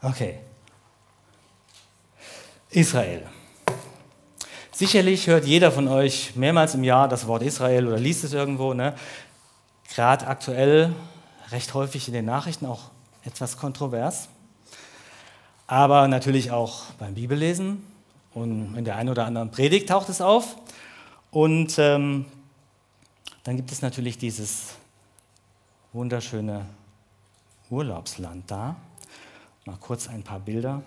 Okay. Israel. Sicherlich hört jeder von euch mehrmals im Jahr das Wort Israel oder liest es irgendwo. Ne? Gerade aktuell recht häufig in den Nachrichten auch etwas kontrovers. Aber natürlich auch beim Bibellesen und in der einen oder anderen Predigt taucht es auf. Und ähm, dann gibt es natürlich dieses wunderschöne Urlaubsland da. Mal kurz ein paar Bilder.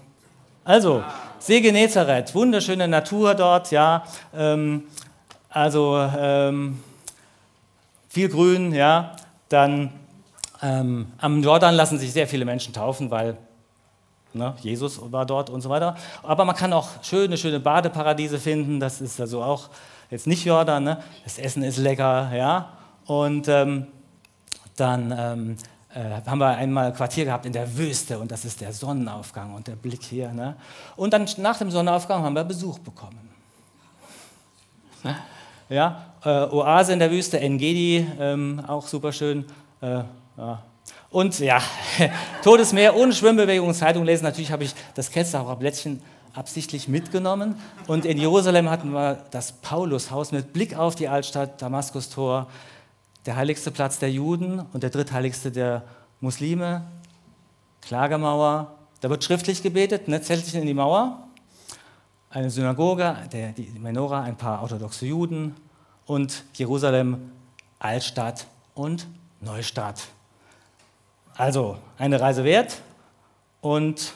Also, See Genezareth, wunderschöne Natur dort, ja. Ähm, also ähm, viel Grün, ja. Dann ähm, am Jordan lassen sich sehr viele Menschen taufen, weil ne, Jesus war dort und so weiter. Aber man kann auch schöne, schöne Badeparadiese finden. Das ist also auch jetzt nicht Jordan. Ne? Das Essen ist lecker, ja. Und ähm, dann ähm, äh, haben wir einmal ein Quartier gehabt in der Wüste und das ist der Sonnenaufgang und der Blick hier. Ne? Und dann nach dem Sonnenaufgang haben wir Besuch bekommen. Ne? Ja, äh, Oase in der Wüste, Engedi, ähm, auch super schön. Äh, ja. Und ja, Todesmeer ohne Schwimmbewegung, Zeitung lesen. Natürlich habe ich das Ketzlacher absichtlich mitgenommen. Und in Jerusalem hatten wir das Paulushaus mit Blick auf die Altstadt, Damaskustor, der heiligste Platz der Juden und der drittheiligste der Muslime, Klagemauer. Da wird schriftlich gebetet, ne, Zeltchen in die Mauer, eine Synagoge, der, die Menora, ein paar orthodoxe Juden und Jerusalem, Altstadt und Neustadt. Also eine Reise wert und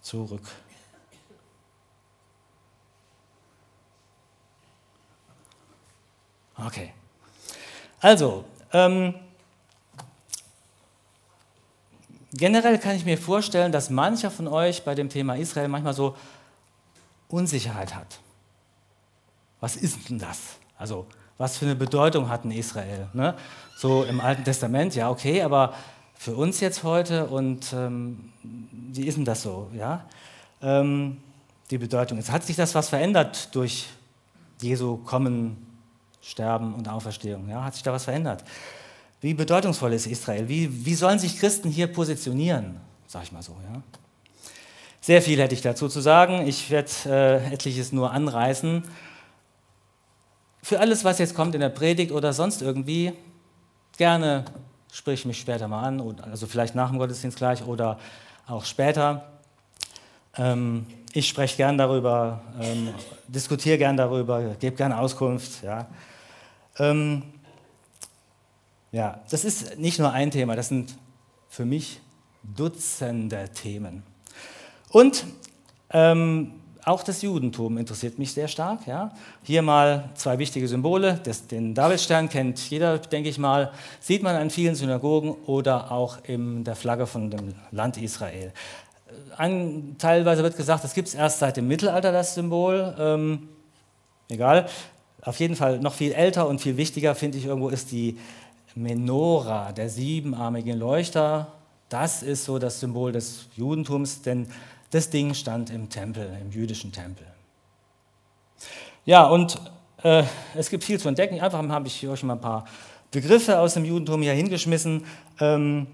zurück. Okay. Also, ähm, generell kann ich mir vorstellen, dass mancher von euch bei dem Thema Israel manchmal so Unsicherheit hat. Was ist denn das? Also, was für eine Bedeutung hat ein Israel? Ne? So im Alten Testament, ja, okay, aber für uns jetzt heute und ähm, wie ist denn das so? Ja? Ähm, die Bedeutung. Es hat sich das was verändert durch Jesu Kommen Sterben und Auferstehung. Ja, hat sich da was verändert? Wie bedeutungsvoll ist Israel? Wie, wie sollen sich Christen hier positionieren? Sag ich mal so. Ja. Sehr viel hätte ich dazu zu sagen. Ich werde äh, etliches nur anreißen. Für alles, was jetzt kommt in der Predigt oder sonst irgendwie, gerne sprich mich später mal an, also vielleicht nach dem Gottesdienst gleich oder auch später. Ähm, ich spreche gern darüber, ähm, diskutiere gern darüber, gebe gern Auskunft. Ja. Ähm, ja, das ist nicht nur ein Thema, das sind für mich Dutzende Themen. Und ähm, auch das Judentum interessiert mich sehr stark. Ja. Hier mal zwei wichtige Symbole. Das, den Davidstern kennt jeder, denke ich mal. Sieht man an vielen Synagogen oder auch in der Flagge von dem Land Israel. Ein, teilweise wird gesagt, das gibt es erst seit dem Mittelalter, das Symbol. Ähm, egal. Auf jeden Fall noch viel älter und viel wichtiger, finde ich irgendwo, ist die Menora, der siebenarmige Leuchter. Das ist so das Symbol des Judentums, denn das Ding stand im Tempel, im jüdischen Tempel. Ja, und äh, es gibt viel zu entdecken. Einfach habe ich euch mal ein paar Begriffe aus dem Judentum hier hingeschmissen. Ähm,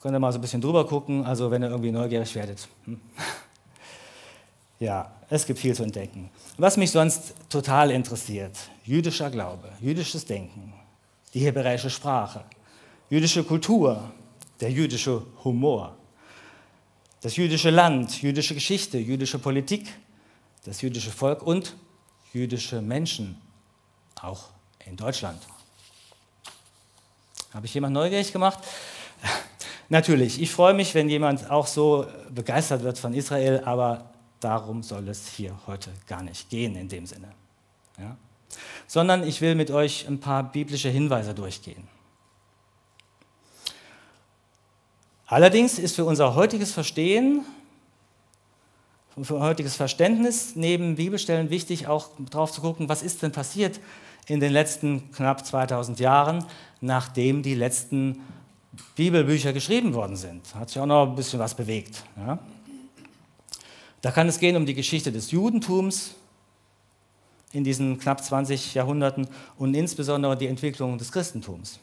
könnt ihr mal so ein bisschen drüber gucken, also wenn ihr irgendwie neugierig werdet. Hm. Ja, es gibt viel zu entdecken. Was mich sonst total interessiert, jüdischer Glaube, jüdisches Denken, die hebräische Sprache, jüdische Kultur, der jüdische Humor, das jüdische Land, jüdische Geschichte, jüdische Politik, das jüdische Volk und jüdische Menschen, auch in Deutschland. Habe ich jemand neugierig gemacht? Natürlich, ich freue mich, wenn jemand auch so begeistert wird von Israel, aber darum soll es hier heute gar nicht gehen in dem Sinne. Ja? Sondern ich will mit euch ein paar biblische Hinweise durchgehen. Allerdings ist für unser heutiges Verstehen, für unser heutiges Verständnis neben Bibelstellen wichtig, auch darauf zu gucken, was ist denn passiert in den letzten knapp 2000 Jahren, nachdem die letzten Bibelbücher geschrieben worden sind. Hat sich auch noch ein bisschen was bewegt. Ja? Da kann es gehen um die Geschichte des Judentums in diesen knapp 20 Jahrhunderten und insbesondere die Entwicklung des Christentums.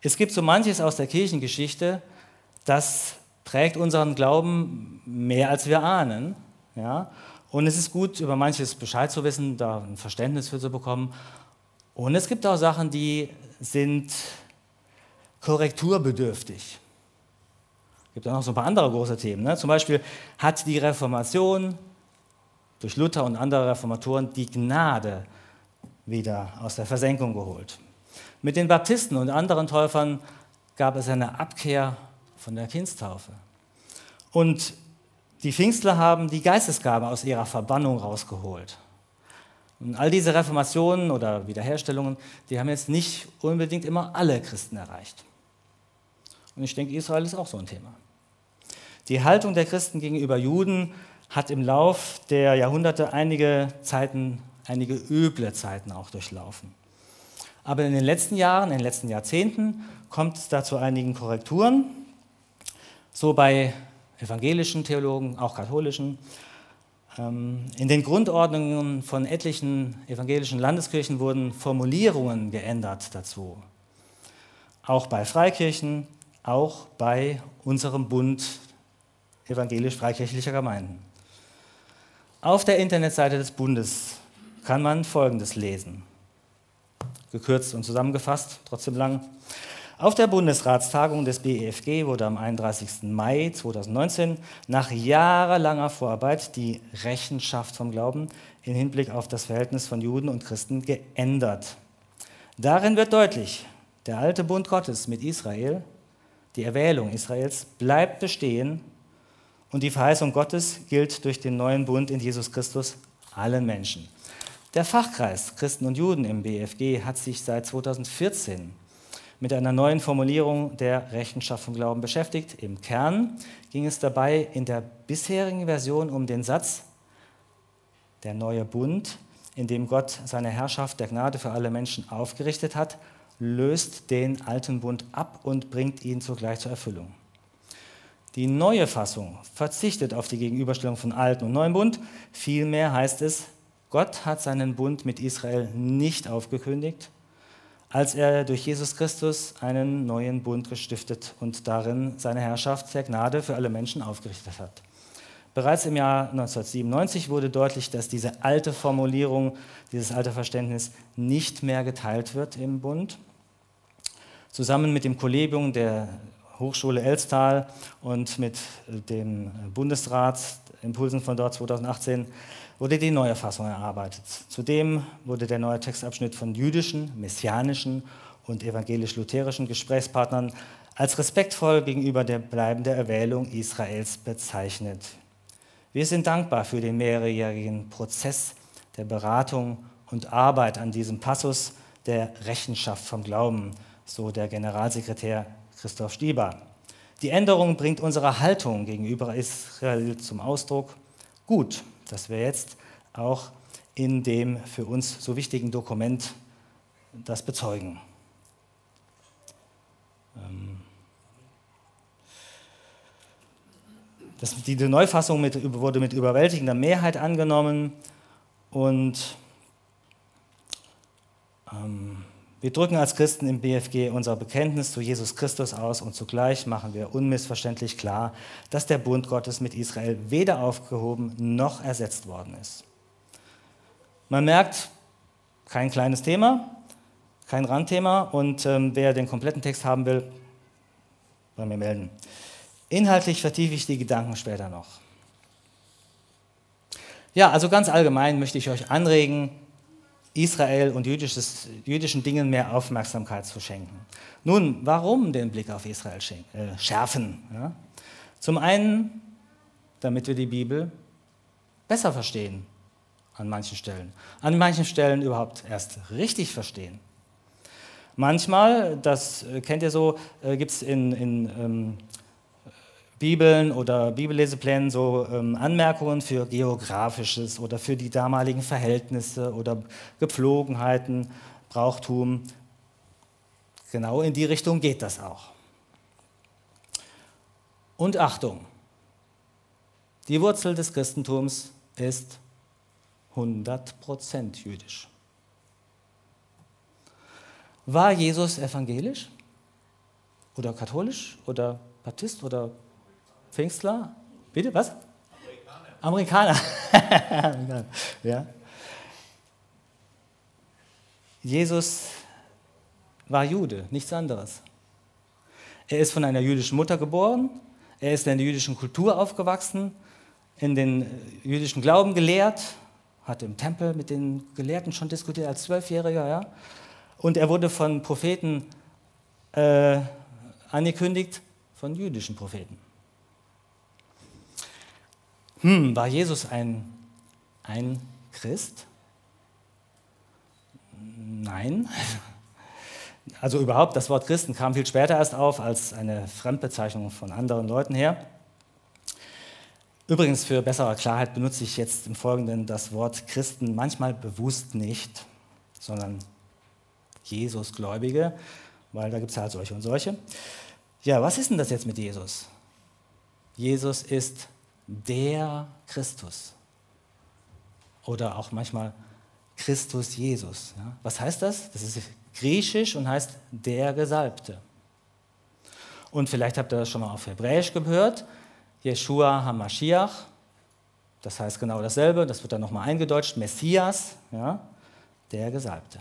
Es gibt so manches aus der Kirchengeschichte, das prägt unseren Glauben mehr als wir ahnen. Ja? Und es ist gut, über manches Bescheid zu wissen, da ein Verständnis für zu bekommen. Und es gibt auch Sachen, die sind korrekturbedürftig. Es gibt auch noch so ein paar andere große Themen. Ne? Zum Beispiel hat die Reformation durch Luther und andere Reformatoren die Gnade wieder aus der Versenkung geholt. Mit den Baptisten und anderen Täufern gab es eine Abkehr von der Kindstaufe. Und die Pfingstler haben die Geistesgabe aus ihrer Verbannung rausgeholt. Und all diese Reformationen oder Wiederherstellungen, die haben jetzt nicht unbedingt immer alle Christen erreicht. Und ich denke, Israel ist auch so ein Thema. Die Haltung der Christen gegenüber Juden hat im Lauf der Jahrhunderte einige Zeiten, einige üble Zeiten auch durchlaufen. Aber in den letzten Jahren, in den letzten Jahrzehnten kommt es da zu einigen Korrekturen. So bei evangelischen Theologen, auch katholischen. Ähm, in den Grundordnungen von etlichen evangelischen Landeskirchen wurden Formulierungen geändert dazu. Auch bei Freikirchen, auch bei unserem Bund evangelisch-freikirchlicher Gemeinden. Auf der Internetseite des Bundes kann man Folgendes lesen. Gekürzt und zusammengefasst, trotzdem lang. Auf der Bundesratstagung des BEFG wurde am 31. Mai 2019 nach jahrelanger Vorarbeit die Rechenschaft vom Glauben im Hinblick auf das Verhältnis von Juden und Christen geändert. Darin wird deutlich, der alte Bund Gottes mit Israel, die Erwählung Israels, bleibt bestehen und die Verheißung Gottes gilt durch den neuen Bund in Jesus Christus allen Menschen. Der Fachkreis Christen und Juden im BFG hat sich seit 2014 mit einer neuen Formulierung der Rechenschaft vom Glauben beschäftigt. Im Kern ging es dabei in der bisherigen Version um den Satz, der neue Bund, in dem Gott seine Herrschaft der Gnade für alle Menschen aufgerichtet hat, löst den alten Bund ab und bringt ihn zugleich zur Erfüllung. Die neue Fassung verzichtet auf die Gegenüberstellung von alten und neuen Bund. Vielmehr heißt es, Gott hat seinen Bund mit Israel nicht aufgekündigt, als er durch Jesus Christus einen neuen Bund gestiftet und darin seine Herrschaft der Gnade für alle Menschen aufgerichtet hat. Bereits im Jahr 1997 wurde deutlich, dass diese alte Formulierung, dieses alte Verständnis nicht mehr geteilt wird im Bund. Zusammen mit dem Kollegium der Hochschule Elstal und mit dem Bundesrat Impulsen von dort 2018 wurde die neue Fassung erarbeitet. Zudem wurde der neue Textabschnitt von jüdischen, messianischen und evangelisch-lutherischen Gesprächspartnern als respektvoll gegenüber der bleibenden Erwählung Israels bezeichnet. Wir sind dankbar für den mehrjährigen Prozess der Beratung und Arbeit an diesem Passus der Rechenschaft vom Glauben, so der Generalsekretär Christoph Stieber. Die Änderung bringt unsere Haltung gegenüber Israel zum Ausdruck. Gut, dass wir jetzt auch in dem für uns so wichtigen Dokument das bezeugen. Ähm, das, die Neufassung mit, wurde mit überwältigender Mehrheit angenommen und ähm, wir drücken als Christen im BFG unser Bekenntnis zu Jesus Christus aus und zugleich machen wir unmissverständlich klar, dass der Bund Gottes mit Israel weder aufgehoben noch ersetzt worden ist. Man merkt, kein kleines Thema, kein Randthema und ähm, wer den kompletten Text haben will, bei mir melden. Inhaltlich vertiefe ich die Gedanken später noch. Ja, also ganz allgemein möchte ich euch anregen, Israel und jüdischen Dingen mehr Aufmerksamkeit zu schenken. Nun, warum den Blick auf Israel äh, schärfen? Ja? Zum einen, damit wir die Bibel besser verstehen an manchen Stellen. An manchen Stellen überhaupt erst richtig verstehen. Manchmal, das äh, kennt ihr so, äh, gibt es in, in ähm, Bibeln oder Bibelleseplänen so ähm, Anmerkungen für geografisches oder für die damaligen Verhältnisse oder Gepflogenheiten, Brauchtum. Genau in die Richtung geht das auch. Und Achtung, die Wurzel des Christentums ist 100% jüdisch. War Jesus evangelisch? Oder katholisch? Oder Baptist? Oder Pfingstler? Bitte, was? Amerikaner. Amerikaner. ja. Jesus war Jude, nichts anderes. Er ist von einer jüdischen Mutter geboren, er ist in der jüdischen Kultur aufgewachsen, in den jüdischen Glauben gelehrt, hat im Tempel mit den Gelehrten schon diskutiert als Zwölfjähriger, ja. Und er wurde von Propheten äh, angekündigt, von jüdischen Propheten. Hm, war Jesus ein, ein Christ? Nein. Also überhaupt, das Wort Christen kam viel später erst auf als eine Fremdbezeichnung von anderen Leuten her. Übrigens, für bessere Klarheit benutze ich jetzt im Folgenden das Wort Christen manchmal bewusst nicht, sondern Jesusgläubige, weil da gibt es halt solche und solche. Ja, was ist denn das jetzt mit Jesus? Jesus ist der Christus. Oder auch manchmal Christus Jesus. Ja? Was heißt das? Das ist griechisch und heißt der Gesalbte. Und vielleicht habt ihr das schon mal auf Hebräisch gehört. Yeshua HaMashiach, das heißt genau dasselbe, das wird dann nochmal eingedeutscht, Messias, ja, der Gesalbte.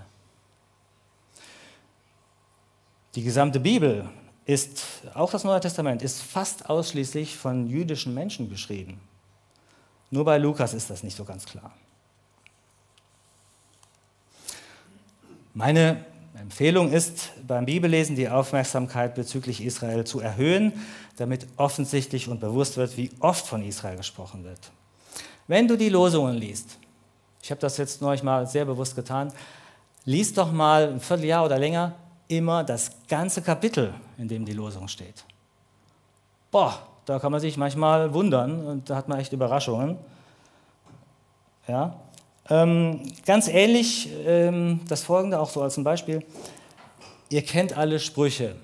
Die gesamte Bibel ist, auch das Neue Testament, ist fast ausschließlich von jüdischen Menschen geschrieben. Nur bei Lukas ist das nicht so ganz klar. Meine Empfehlung ist, beim Bibellesen die Aufmerksamkeit bezüglich Israel zu erhöhen, damit offensichtlich und bewusst wird, wie oft von Israel gesprochen wird. Wenn du die Losungen liest, ich habe das jetzt neulich mal sehr bewusst getan, lies doch mal ein Vierteljahr oder länger immer das ganze Kapitel, in dem die Losung steht. Boah, da kann man sich manchmal wundern und da hat man echt Überraschungen. Ja? Ähm, ganz ähnlich ähm, das folgende auch so als ein Beispiel. Ihr kennt alle Sprüche,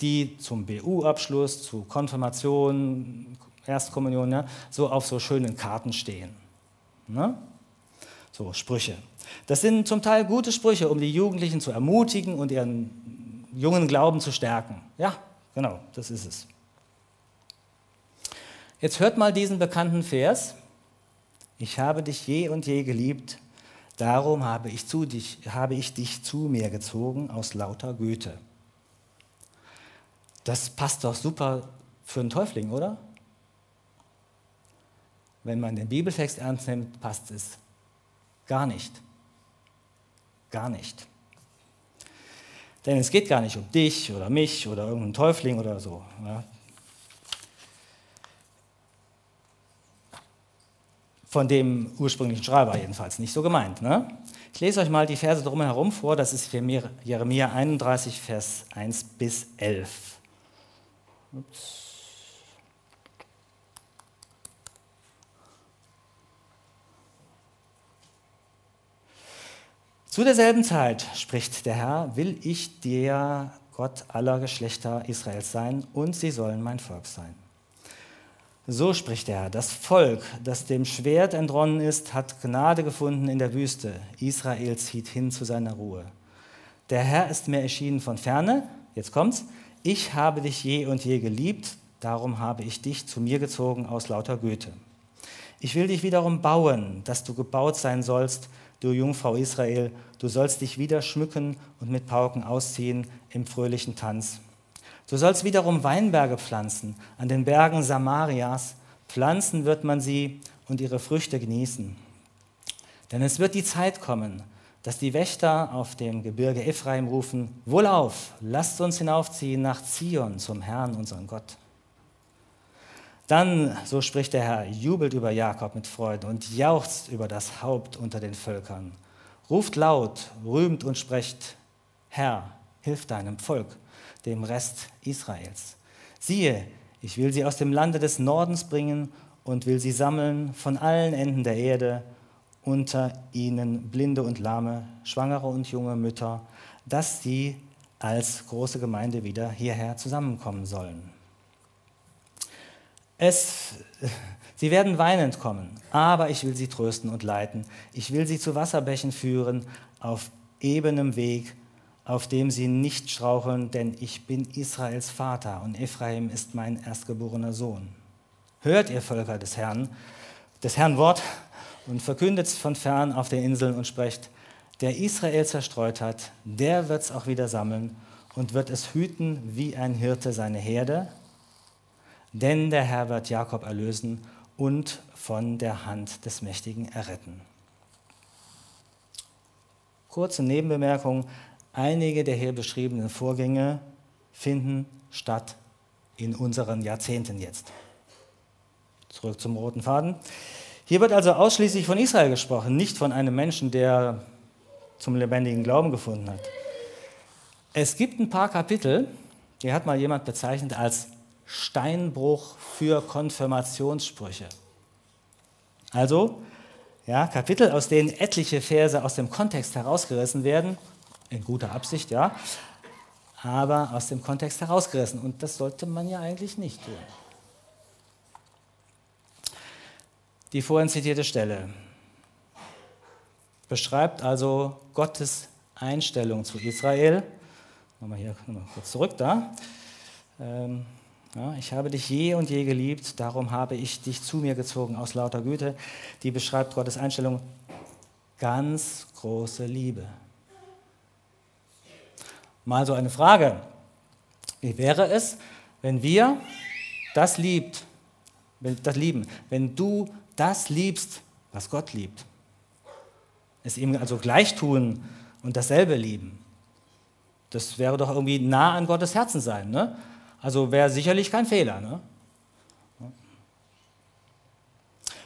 die zum BU-Abschluss, zu Konfirmation, Erstkommunion, ja, so auf so schönen Karten stehen. Ne? So Sprüche. Das sind zum Teil gute Sprüche, um die Jugendlichen zu ermutigen und ihren jungen Glauben zu stärken. Ja, genau, das ist es. Jetzt hört mal diesen bekannten Vers. Ich habe dich je und je geliebt, darum habe ich, zu dich, habe ich dich zu mir gezogen aus lauter Güte. Das passt doch super für einen Täufling, oder? Wenn man den Bibeltext ernst nimmt, passt es gar nicht. Gar nicht. Denn es geht gar nicht um dich oder mich oder irgendeinen Täufling oder so. Ja. Von dem ursprünglichen Schreiber jedenfalls nicht so gemeint. Ne? Ich lese euch mal die Verse drumherum vor. Das ist Jeremia 31, Vers 1 bis 11. Ups. Zu derselben Zeit, spricht der Herr, will ich der Gott aller Geschlechter Israels sein und sie sollen mein Volk sein. So spricht der Herr, das Volk, das dem Schwert entronnen ist, hat Gnade gefunden in der Wüste. Israel zieht hin zu seiner Ruhe. Der Herr ist mir erschienen von ferne, jetzt kommt's, ich habe dich je und je geliebt, darum habe ich dich zu mir gezogen aus lauter Güte. Ich will dich wiederum bauen, dass du gebaut sein sollst, du Jungfrau Israel, du sollst dich wieder schmücken und mit Pauken ausziehen im fröhlichen Tanz. Du sollst wiederum Weinberge pflanzen, an den Bergen Samarias. Pflanzen wird man sie und ihre Früchte genießen. Denn es wird die Zeit kommen, dass die Wächter auf dem Gebirge Ephraim rufen, Wohlauf, lasst uns hinaufziehen nach Zion zum Herrn, unseren Gott. Dann, so spricht der Herr, jubelt über Jakob mit Freuden und jauchzt über das Haupt unter den Völkern. Ruft laut, rühmt und sprecht, Herr, hilf deinem Volk, dem Rest Israels. Siehe, ich will sie aus dem Lande des Nordens bringen und will sie sammeln von allen Enden der Erde, unter ihnen Blinde und Lahme, Schwangere und junge Mütter, dass sie als große Gemeinde wieder hierher zusammenkommen sollen. Es, sie werden weinend kommen, aber ich will sie trösten und leiten. Ich will sie zu Wasserbächen führen auf ebenem Weg auf dem sie nicht straucheln, denn ich bin Israels Vater und Ephraim ist mein erstgeborener Sohn. Hört ihr Völker des Herrn, des Herrn Wort und verkündet es von fern auf den Inseln und sprecht, der Israel zerstreut hat, der wird es auch wieder sammeln und wird es hüten wie ein Hirte seine Herde, denn der Herr wird Jakob erlösen und von der Hand des Mächtigen erretten. Kurze Nebenbemerkung, einige der hier beschriebenen Vorgänge finden statt in unseren Jahrzehnten jetzt. Zurück zum roten Faden. Hier wird also ausschließlich von Israel gesprochen, nicht von einem Menschen, der zum lebendigen Glauben gefunden hat. Es gibt ein paar Kapitel, die hat mal jemand bezeichnet als Steinbruch für Konfirmationssprüche. Also, ja, Kapitel, aus denen etliche Verse aus dem Kontext herausgerissen werden, in guter Absicht, ja, aber aus dem Kontext herausgerissen. Und das sollte man ja eigentlich nicht tun. Die vorhin zitierte Stelle beschreibt also Gottes Einstellung zu Israel Nochmal hier nochmal kurz zurück da. Ähm, ich habe dich je und je geliebt, darum habe ich dich zu mir gezogen aus lauter Güte. Die beschreibt Gottes Einstellung ganz große Liebe. Mal so eine Frage. Wie wäre es, wenn wir das liebt, das lieben, wenn du das liebst, was Gott liebt? Es ihm also gleich tun und dasselbe lieben. Das wäre doch irgendwie nah an Gottes Herzen sein. Ne? Also wäre sicherlich kein Fehler. Ne?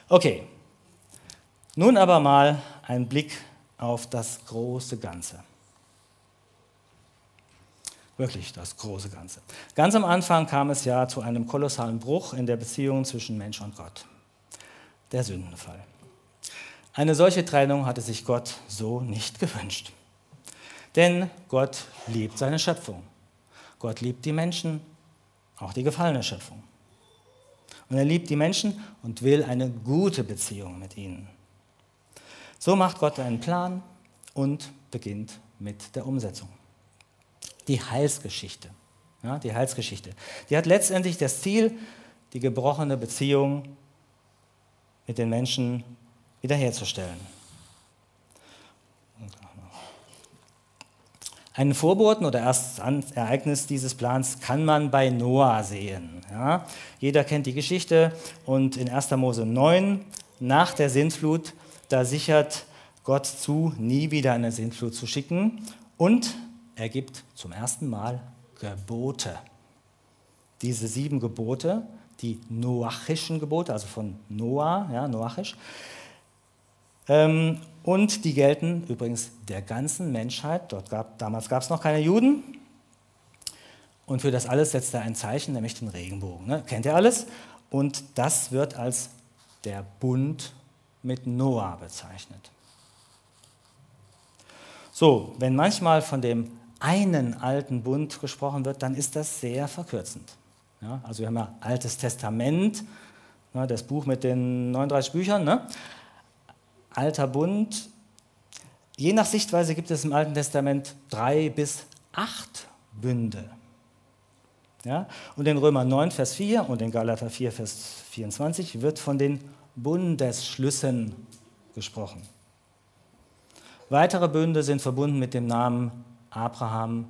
Okay, nun aber mal ein Blick auf das große Ganze. Wirklich das große Ganze. Ganz am Anfang kam es ja zu einem kolossalen Bruch in der Beziehung zwischen Mensch und Gott. Der Sündenfall. Eine solche Trennung hatte sich Gott so nicht gewünscht. Denn Gott liebt seine Schöpfung. Gott liebt die Menschen, auch die gefallene Schöpfung. Und er liebt die Menschen und will eine gute Beziehung mit ihnen. So macht Gott einen Plan und beginnt mit der Umsetzung. Die Heilsgeschichte. Ja, die Heilsgeschichte. Die hat letztendlich das Ziel, die gebrochene Beziehung mit den Menschen wiederherzustellen. Einen Vorboten oder erstes Ereignis dieses Plans kann man bei Noah sehen. Ja? Jeder kennt die Geschichte und in 1. Mose 9, nach der Sintflut, da sichert Gott zu, nie wieder eine Sintflut zu schicken und er gibt zum ersten Mal Gebote. Diese sieben Gebote, die noachischen Gebote, also von Noah, ja, noachisch, ähm, und die gelten übrigens der ganzen Menschheit. Dort gab, damals gab es noch keine Juden. Und für das alles setzt er ein Zeichen, nämlich den Regenbogen. Ne? Kennt ihr alles? Und das wird als der Bund mit Noah bezeichnet. So, wenn manchmal von dem einen alten Bund gesprochen wird, dann ist das sehr verkürzend. Ja, also wir haben ja Altes Testament, ne, das Buch mit den 39 Büchern. Ne? Alter Bund. Je nach Sichtweise gibt es im Alten Testament drei bis acht Bünde. Ja? Und in Römer 9, Vers 4 und in Galater 4, Vers 24 wird von den Bundesschlüssen gesprochen. Weitere Bünde sind verbunden mit dem Namen Abraham,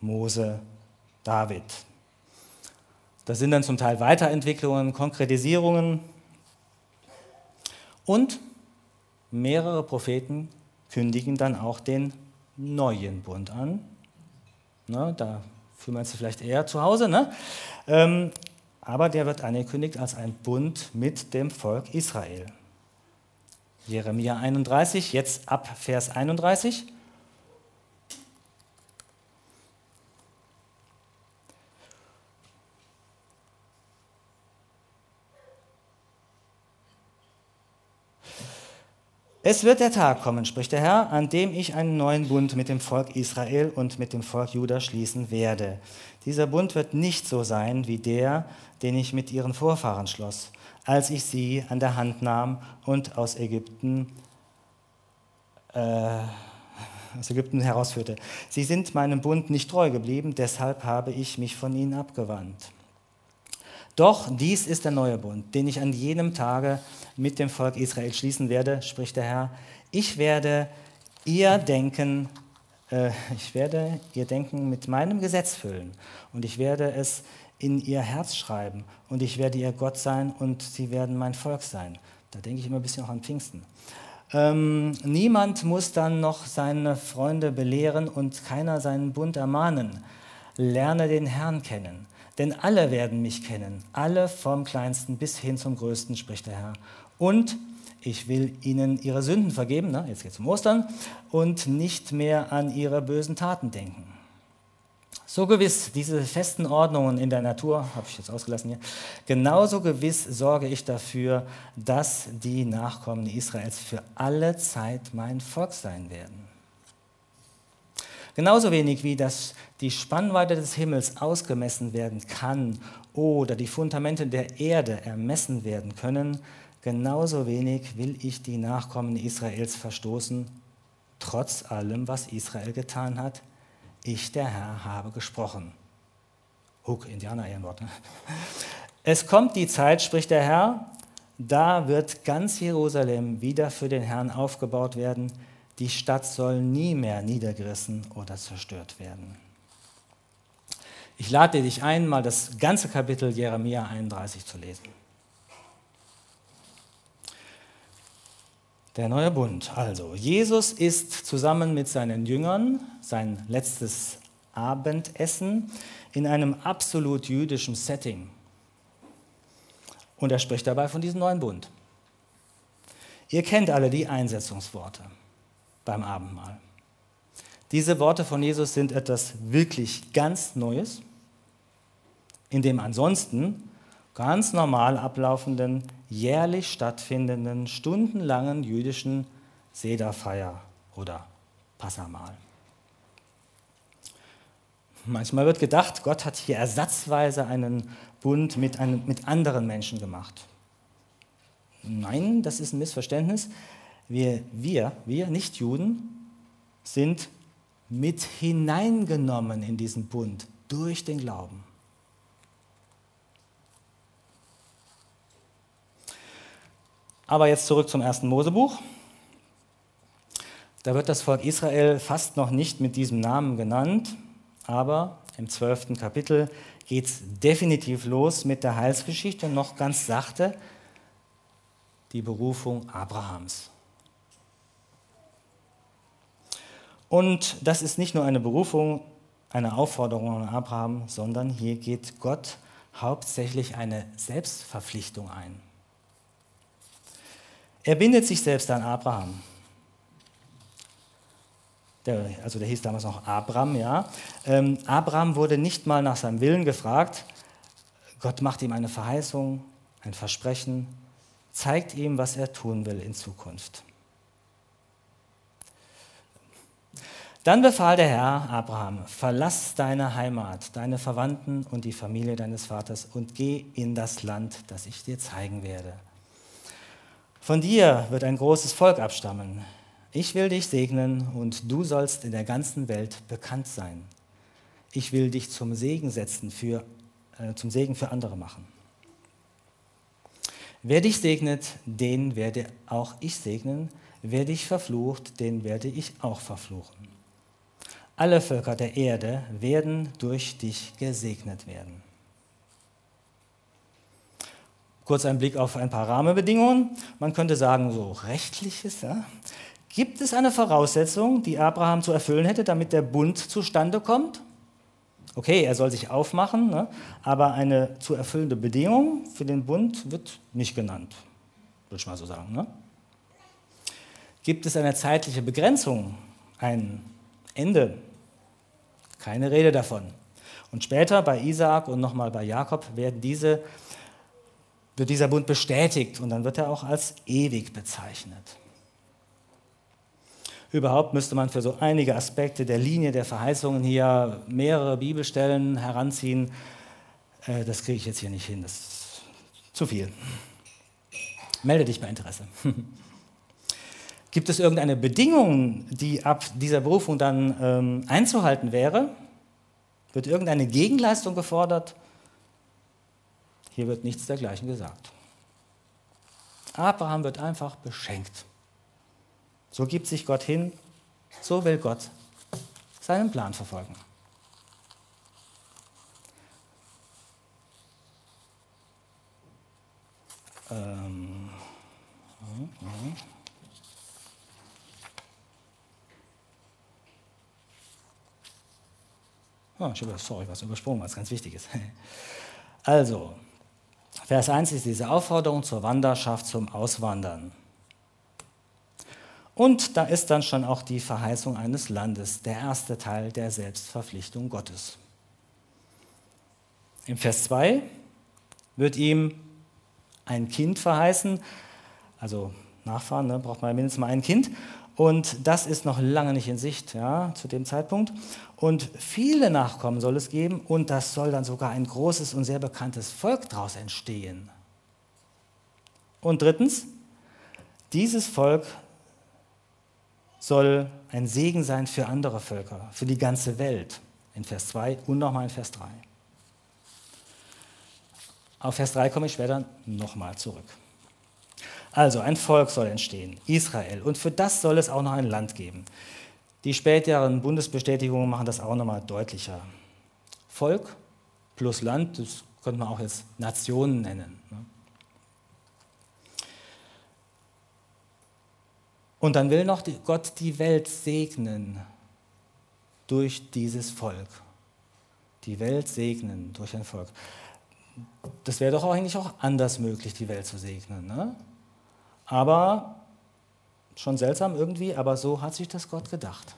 Mose, David. Das sind dann zum Teil Weiterentwicklungen, Konkretisierungen. Und mehrere Propheten kündigen dann auch den neuen Bund an. Na, da fühlt man sich vielleicht eher zu Hause. Ne? Ähm, aber der wird angekündigt als ein Bund mit dem Volk Israel. Jeremia 31, jetzt ab Vers 31. Es wird der Tag kommen, spricht der Herr, an dem ich einen neuen Bund mit dem Volk Israel und mit dem Volk Juda schließen werde. Dieser Bund wird nicht so sein wie der, den ich mit ihren Vorfahren schloss, als ich sie an der Hand nahm und aus Ägypten, äh, aus Ägypten herausführte. Sie sind meinem Bund nicht treu geblieben, deshalb habe ich mich von ihnen abgewandt. Doch dies ist der neue Bund, den ich an jenem Tage mit dem Volk Israel schließen werde, spricht der Herr. Ich werde ihr Denken, äh, ich werde ihr Denken mit meinem Gesetz füllen und ich werde es in ihr Herz schreiben und ich werde ihr Gott sein und sie werden mein Volk sein. Da denke ich immer ein bisschen auch an Pfingsten. Ähm, niemand muss dann noch seine Freunde belehren und keiner seinen Bund ermahnen. Lerne den Herrn kennen. Denn alle werden mich kennen, alle vom kleinsten bis hin zum größten, spricht der Herr. Und ich will ihnen ihre Sünden vergeben, ne? jetzt geht es um Ostern, und nicht mehr an ihre bösen Taten denken. So gewiss, diese festen Ordnungen in der Natur, habe ich jetzt ausgelassen hier, genauso gewiss sorge ich dafür, dass die Nachkommen Israels für alle Zeit mein Volk sein werden. Genauso wenig wie das die Spannweite des Himmels ausgemessen werden kann oder die Fundamente der Erde ermessen werden können, genauso wenig will ich die Nachkommen Israels verstoßen, trotz allem, was Israel getan hat. Ich, der Herr, habe gesprochen. Huck, Indianer Ehrenwort. Ne? Es kommt die Zeit, spricht der Herr, da wird ganz Jerusalem wieder für den Herrn aufgebaut werden. Die Stadt soll nie mehr niedergerissen oder zerstört werden. Ich lade dich ein, mal das ganze Kapitel Jeremia 31 zu lesen. Der neue Bund. Also, Jesus ist zusammen mit seinen Jüngern sein letztes Abendessen in einem absolut jüdischen Setting. Und er spricht dabei von diesem neuen Bund. Ihr kennt alle die Einsetzungsworte beim Abendmahl. Diese Worte von Jesus sind etwas wirklich ganz Neues in dem ansonsten ganz normal ablaufenden, jährlich stattfindenden, stundenlangen jüdischen Sederfeier oder Passamal. Manchmal wird gedacht, Gott hat hier ersatzweise einen Bund mit, einem, mit anderen Menschen gemacht. Nein, das ist ein Missverständnis. Wir, wir, wir Nichtjuden, sind mit hineingenommen in diesen Bund durch den Glauben. Aber jetzt zurück zum ersten Mosebuch. Da wird das Volk Israel fast noch nicht mit diesem Namen genannt, aber im zwölften Kapitel geht es definitiv los mit der Heilsgeschichte, noch ganz sachte, die Berufung Abrahams. Und das ist nicht nur eine Berufung, eine Aufforderung an Abraham, sondern hier geht Gott hauptsächlich eine Selbstverpflichtung ein. Er bindet sich selbst an Abraham. Der, also der hieß damals noch Abram, ja. Ähm, Abraham wurde nicht mal nach seinem Willen gefragt. Gott macht ihm eine Verheißung, ein Versprechen, zeigt ihm, was er tun will in Zukunft. Dann befahl der Herr Abraham, verlass deine Heimat, deine Verwandten und die Familie deines Vaters und geh in das Land, das ich dir zeigen werde. Von dir wird ein großes Volk abstammen. Ich will dich segnen und du sollst in der ganzen Welt bekannt sein. Ich will dich zum Segen setzen, für, äh, zum Segen für andere machen. Wer dich segnet, den werde auch ich segnen. Wer dich verflucht, den werde ich auch verfluchen. Alle Völker der Erde werden durch dich gesegnet werden. Kurz ein Blick auf ein paar Rahmenbedingungen. Man könnte sagen, so rechtliches. Ja. Gibt es eine Voraussetzung, die Abraham zu erfüllen hätte, damit der Bund zustande kommt? Okay, er soll sich aufmachen, ne? aber eine zu erfüllende Bedingung für den Bund wird nicht genannt, würde ich mal so sagen. Ne? Gibt es eine zeitliche Begrenzung, ein Ende? Keine Rede davon. Und später bei Isaak und nochmal bei Jakob werden diese wird dieser Bund bestätigt und dann wird er auch als ewig bezeichnet. Überhaupt müsste man für so einige Aspekte der Linie der Verheißungen hier mehrere Bibelstellen heranziehen. Äh, das kriege ich jetzt hier nicht hin, das ist zu viel. Melde dich bei Interesse. Gibt es irgendeine Bedingung, die ab dieser Berufung dann ähm, einzuhalten wäre? Wird irgendeine Gegenleistung gefordert? Hier wird nichts dergleichen gesagt. Abraham wird einfach beschenkt. So gibt sich Gott hin, so will Gott seinen Plan verfolgen. Ähm, Oh, ich habe, sorry, was übersprungen, was ganz wichtig ist. Also, Vers 1 ist diese Aufforderung zur Wanderschaft, zum Auswandern. Und da ist dann schon auch die Verheißung eines Landes, der erste Teil der Selbstverpflichtung Gottes. Im Vers 2 wird ihm ein Kind verheißen, also Nachfahren, ne, braucht man mindestens mal ein Kind. Und das ist noch lange nicht in Sicht ja, zu dem Zeitpunkt. Und viele Nachkommen soll es geben und das soll dann sogar ein großes und sehr bekanntes Volk daraus entstehen. Und drittens, dieses Volk soll ein Segen sein für andere Völker, für die ganze Welt, in Vers 2 und nochmal in Vers 3. Auf Vers 3 komme ich später nochmal zurück. Also ein Volk soll entstehen, Israel, und für das soll es auch noch ein Land geben. Die späteren Bundesbestätigungen machen das auch nochmal deutlicher. Volk plus Land, das könnte man auch jetzt Nationen nennen. Ne? Und dann will noch Gott die Welt segnen durch dieses Volk. Die Welt segnen durch ein Volk. Das wäre doch eigentlich auch anders möglich, die Welt zu segnen. Ne? Aber schon seltsam irgendwie, aber so hat sich das Gott gedacht.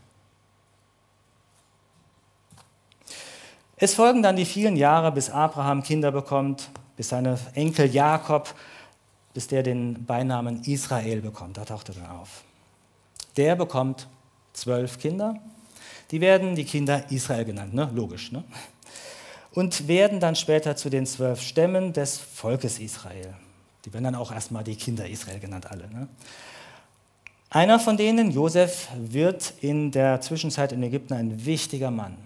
Es folgen dann die vielen Jahre, bis Abraham Kinder bekommt, bis seine Enkel Jakob, bis der den Beinamen Israel bekommt. Da taucht er dann auf. Der bekommt zwölf Kinder. Die werden die Kinder Israel genannt, ne? logisch. Ne? Und werden dann später zu den zwölf Stämmen des Volkes Israel. Die werden dann auch erstmal die Kinder Israel genannt, alle. Ne? Einer von denen, Josef, wird in der Zwischenzeit in Ägypten ein wichtiger Mann,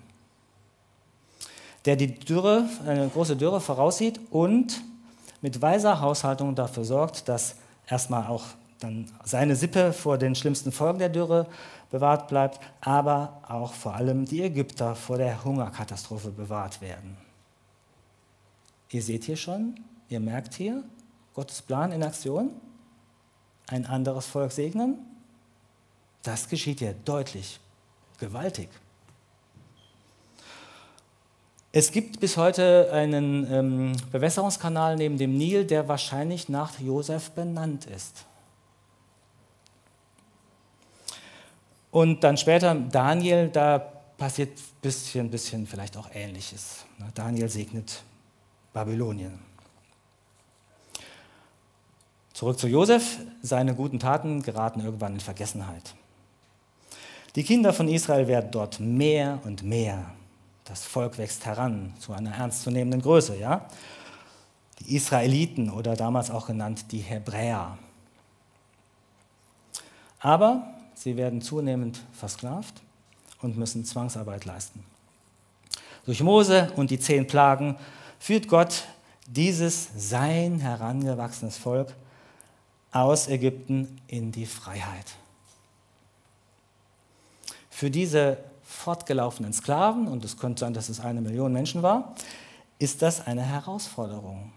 der die Dürre, eine große Dürre voraussieht und mit weiser Haushaltung dafür sorgt, dass erstmal auch dann seine Sippe vor den schlimmsten Folgen der Dürre bewahrt bleibt, aber auch vor allem die Ägypter vor der Hungerkatastrophe bewahrt werden. Ihr seht hier schon, ihr merkt hier, Gottes Plan in Aktion, ein anderes Volk segnen, das geschieht ja deutlich, gewaltig. Es gibt bis heute einen ähm, Bewässerungskanal neben dem Nil, der wahrscheinlich nach Josef benannt ist. Und dann später Daniel, da passiert ein bisschen, bisschen vielleicht auch Ähnliches. Ne, Daniel segnet Babylonien. Zurück zu Josef. Seine guten Taten geraten irgendwann in Vergessenheit. Die Kinder von Israel werden dort mehr und mehr. Das Volk wächst heran zu einer ernstzunehmenden Größe. Ja? Die Israeliten oder damals auch genannt die Hebräer. Aber sie werden zunehmend versklavt und müssen Zwangsarbeit leisten. Durch Mose und die zehn Plagen führt Gott dieses sein herangewachsenes Volk aus Ägypten in die Freiheit. Für diese fortgelaufenen Sklaven, und es könnte sein, dass es eine Million Menschen war, ist das eine Herausforderung.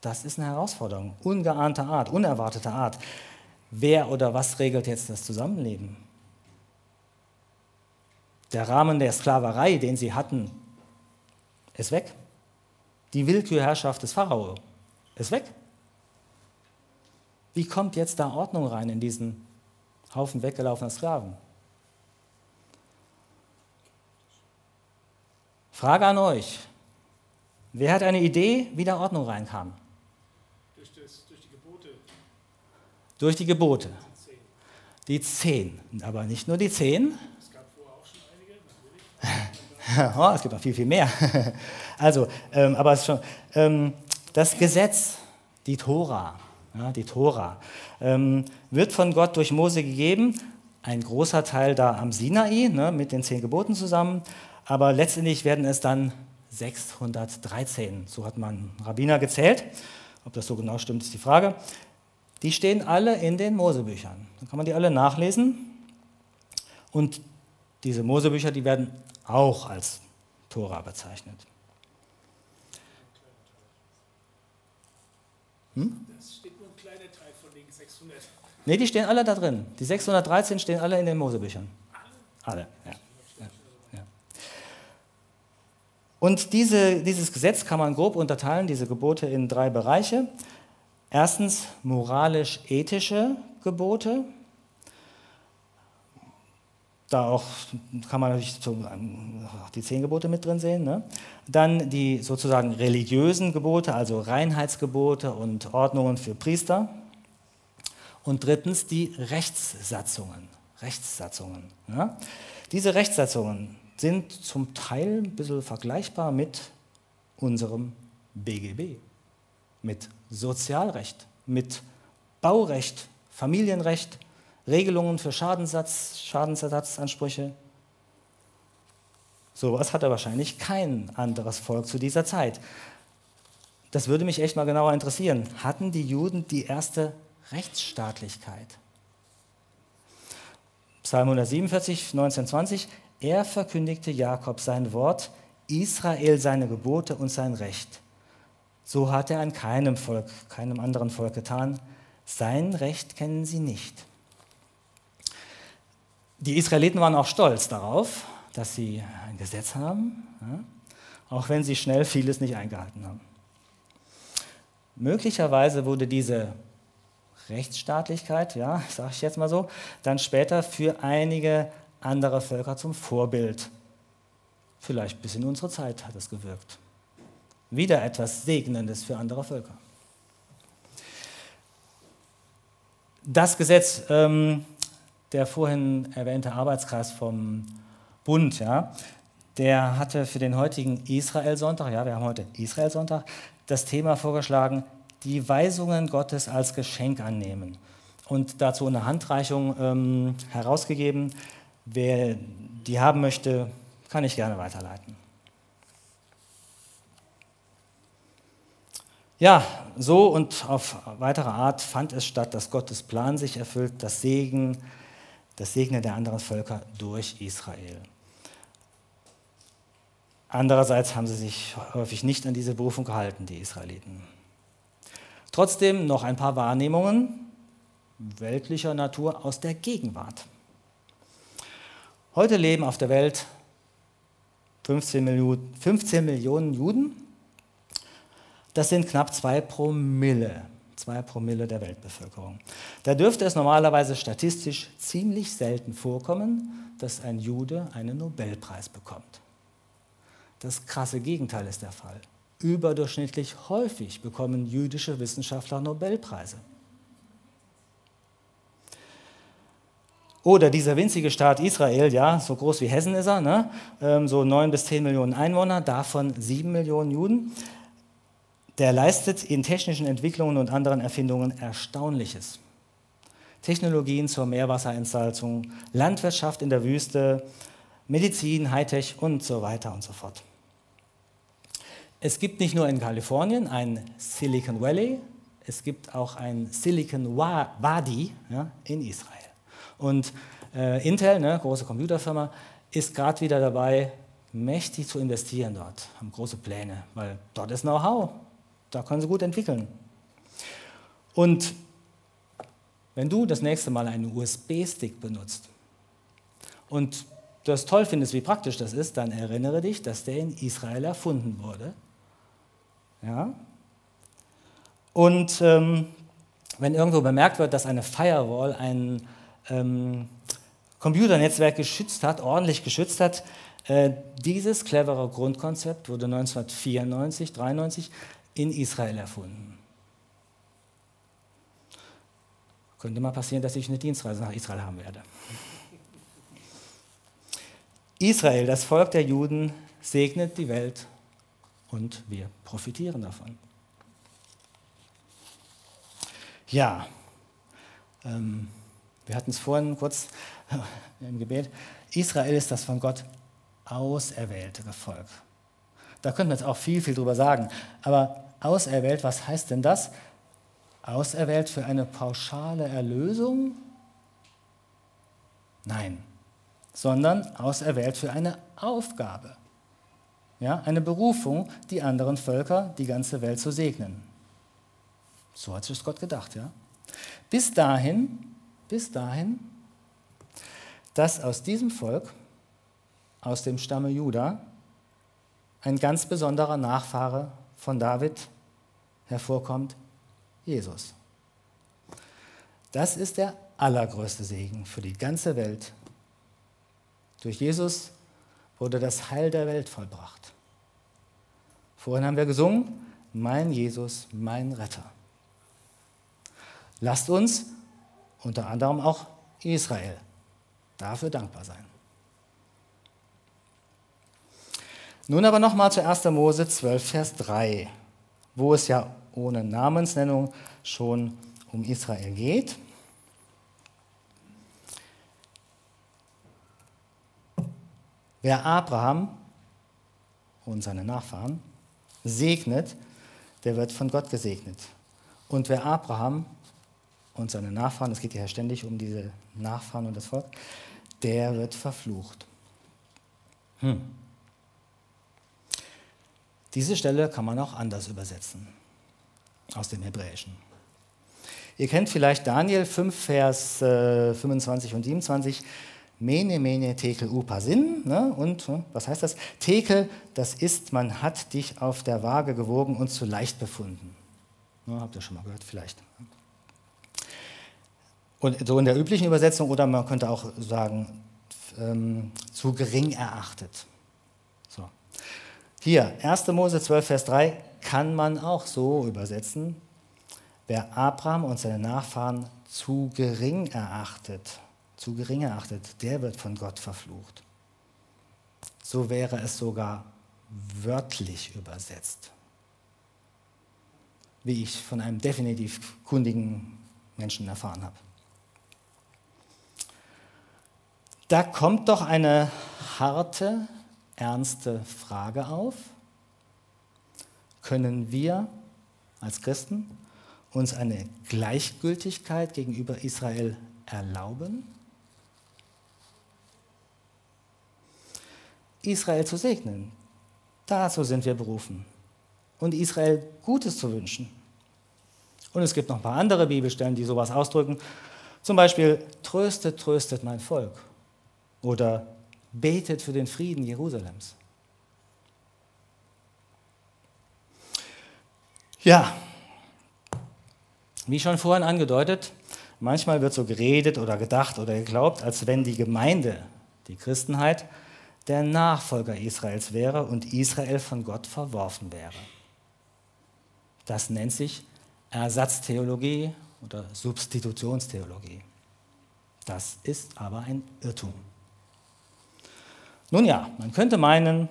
Das ist eine Herausforderung, ungeahnter Art, unerwarteter Art. Wer oder was regelt jetzt das Zusammenleben? Der Rahmen der Sklaverei, den sie hatten, ist weg. Die Willkürherrschaft des Pharao ist weg. Wie kommt jetzt da Ordnung rein in diesen Haufen weggelaufener Sklaven? Frage an euch. Wer hat eine Idee, wie da Ordnung reinkam? Durch, das, durch die Gebote. Durch die Gebote. Die zehn. Aber nicht nur die zehn. Es gab vorher auch schon einige, oh, es gibt noch viel, viel mehr. also, ähm, aber es schon, ähm, das Gesetz, die Tora, ja, die Tora, ähm, wird von Gott durch Mose gegeben. Ein großer Teil da am Sinai ne, mit den zehn Geboten zusammen, aber letztendlich werden es dann 613. So hat man Rabbiner gezählt. Ob das so genau stimmt, ist die Frage. Die stehen alle in den Mosebüchern. Dann kann man die alle nachlesen. Und diese Mosebücher, die werden auch als Tora bezeichnet. Hm? Das steht nur ein kleiner Teil von den 600. Ne, die stehen alle da drin. Die 613 stehen alle in den Mosebüchern. Alle, ja. Und diese, dieses Gesetz kann man grob unterteilen, diese Gebote in drei Bereiche. Erstens moralisch-ethische Gebote. Da auch kann man natürlich die zehn Gebote mit drin sehen. Ne? Dann die sozusagen religiösen Gebote, also Reinheitsgebote und Ordnungen für Priester. Und drittens die Rechtssatzungen. Rechtssatzungen. Ja? Diese Rechtssatzungen sind zum Teil ein bisschen vergleichbar mit unserem BGB, mit Sozialrecht, mit Baurecht, Familienrecht, Regelungen für Schadensersatz, Schadensersatzansprüche. Sowas hatte wahrscheinlich kein anderes Volk zu dieser Zeit. Das würde mich echt mal genauer interessieren. Hatten die Juden die erste Rechtsstaatlichkeit? Psalm 147, 19, 20. Er verkündigte Jakob sein Wort, Israel seine Gebote und sein Recht. So hat er an keinem Volk, keinem anderen Volk getan. Sein Recht kennen sie nicht. Die Israeliten waren auch stolz darauf, dass sie ein Gesetz haben, auch wenn sie schnell vieles nicht eingehalten haben. Möglicherweise wurde diese Rechtsstaatlichkeit, ja, sage ich jetzt mal so, dann später für einige andere Völker zum Vorbild. Vielleicht bis in unsere Zeit hat es gewirkt. Wieder etwas Segnendes für andere Völker. Das Gesetz, ähm, der vorhin erwähnte Arbeitskreis vom Bund, ja, der hatte für den heutigen Israel-Sonntag, ja, wir haben heute Israel-Sonntag, das Thema vorgeschlagen, die Weisungen Gottes als Geschenk annehmen. Und dazu eine Handreichung ähm, herausgegeben. Wer die haben möchte, kann ich gerne weiterleiten. Ja, so und auf weitere Art fand es statt, dass Gottes Plan sich erfüllt, das Segen, das Segnen der anderen Völker durch Israel. Andererseits haben sie sich häufig nicht an diese Berufung gehalten, die Israeliten. Trotzdem noch ein paar Wahrnehmungen weltlicher Natur aus der Gegenwart. Heute leben auf der Welt 15 Millionen, 15 Millionen Juden. Das sind knapp zwei Promille, zwei Promille der Weltbevölkerung. Da dürfte es normalerweise statistisch ziemlich selten vorkommen, dass ein Jude einen Nobelpreis bekommt. Das krasse Gegenteil ist der Fall. Überdurchschnittlich häufig bekommen jüdische Wissenschaftler Nobelpreise. Oder dieser winzige Staat Israel, ja, so groß wie Hessen ist er, ne? Ähm, so neun bis zehn Millionen Einwohner, davon sieben Millionen Juden. Der leistet in technischen Entwicklungen und anderen Erfindungen Erstaunliches. Technologien zur Meerwasserentsalzung, Landwirtschaft in der Wüste, Medizin, Hightech und so weiter und so fort. Es gibt nicht nur in Kalifornien ein Silicon Valley, es gibt auch ein Silicon Wadi ja, in Israel. Und äh, Intel, ne, große Computerfirma, ist gerade wieder dabei, mächtig zu investieren dort, haben große Pläne, weil dort ist Know-how, da können sie gut entwickeln. Und wenn du das nächste Mal einen USB-Stick benutzt und das toll findest, wie praktisch das ist, dann erinnere dich, dass der in Israel erfunden wurde. Ja? Und ähm, wenn irgendwo bemerkt wird, dass eine Firewall einen ähm, Computernetzwerk geschützt hat, ordentlich geschützt hat. Äh, dieses clevere Grundkonzept wurde 1994, 93 in Israel erfunden. Könnte mal passieren, dass ich eine Dienstreise nach Israel haben werde. Israel, das Volk der Juden, segnet die Welt und wir profitieren davon. Ja, ähm, wir hatten es vorhin kurz im Gebet. Israel ist das von Gott auserwählte Volk. Da könnten wir jetzt auch viel, viel drüber sagen. Aber auserwählt, was heißt denn das? Auserwählt für eine pauschale Erlösung? Nein, sondern auserwählt für eine Aufgabe. Ja, eine Berufung, die anderen Völker, die ganze Welt zu segnen. So hat sich Gott gedacht, ja. Bis dahin, bis dahin, dass aus diesem Volk, aus dem Stamme Juda, ein ganz besonderer Nachfahre von David hervorkommt, Jesus. Das ist der allergrößte Segen für die ganze Welt. Durch Jesus wurde das Heil der Welt vollbracht. Vorhin haben wir gesungen, mein Jesus, mein Retter. Lasst uns unter anderem auch Israel dafür dankbar sein. Nun aber nochmal zu 1. Mose 12, Vers 3, wo es ja ohne Namensnennung schon um Israel geht. Wer Abraham und seine Nachfahren segnet, der wird von Gott gesegnet. Und wer Abraham und seine Nachfahren, es geht ja ständig um diese Nachfahren und das Volk, der wird verflucht. Hm. Diese Stelle kann man auch anders übersetzen aus dem Hebräischen. Ihr kennt vielleicht Daniel 5, Vers 25 äh, und 27. Mene, mene, tekel, upasin. Ne? Und hm, was heißt das? Tekel, das ist, man hat dich auf der Waage gewogen und zu leicht befunden. Ne, habt ihr schon mal gehört, vielleicht. Und so in der üblichen Übersetzung, oder man könnte auch sagen, ähm, zu gering erachtet. So. Hier, 1. Mose 12, Vers 3 kann man auch so übersetzen. Wer Abraham und seine Nachfahren zu gering erachtet, zu gering erachtet, der wird von Gott verflucht. So wäre es sogar wörtlich übersetzt. Wie ich von einem definitiv kundigen Menschen erfahren habe. Da kommt doch eine harte, ernste Frage auf. Können wir als Christen uns eine Gleichgültigkeit gegenüber Israel erlauben? Israel zu segnen, dazu sind wir berufen. Und Israel Gutes zu wünschen. Und es gibt noch ein paar andere Bibelstellen, die sowas ausdrücken. Zum Beispiel, tröstet, tröstet mein Volk. Oder betet für den Frieden Jerusalems. Ja, wie schon vorhin angedeutet, manchmal wird so geredet oder gedacht oder geglaubt, als wenn die Gemeinde, die Christenheit, der Nachfolger Israels wäre und Israel von Gott verworfen wäre. Das nennt sich Ersatztheologie oder Substitutionstheologie. Das ist aber ein Irrtum. Nun ja, man könnte meinen,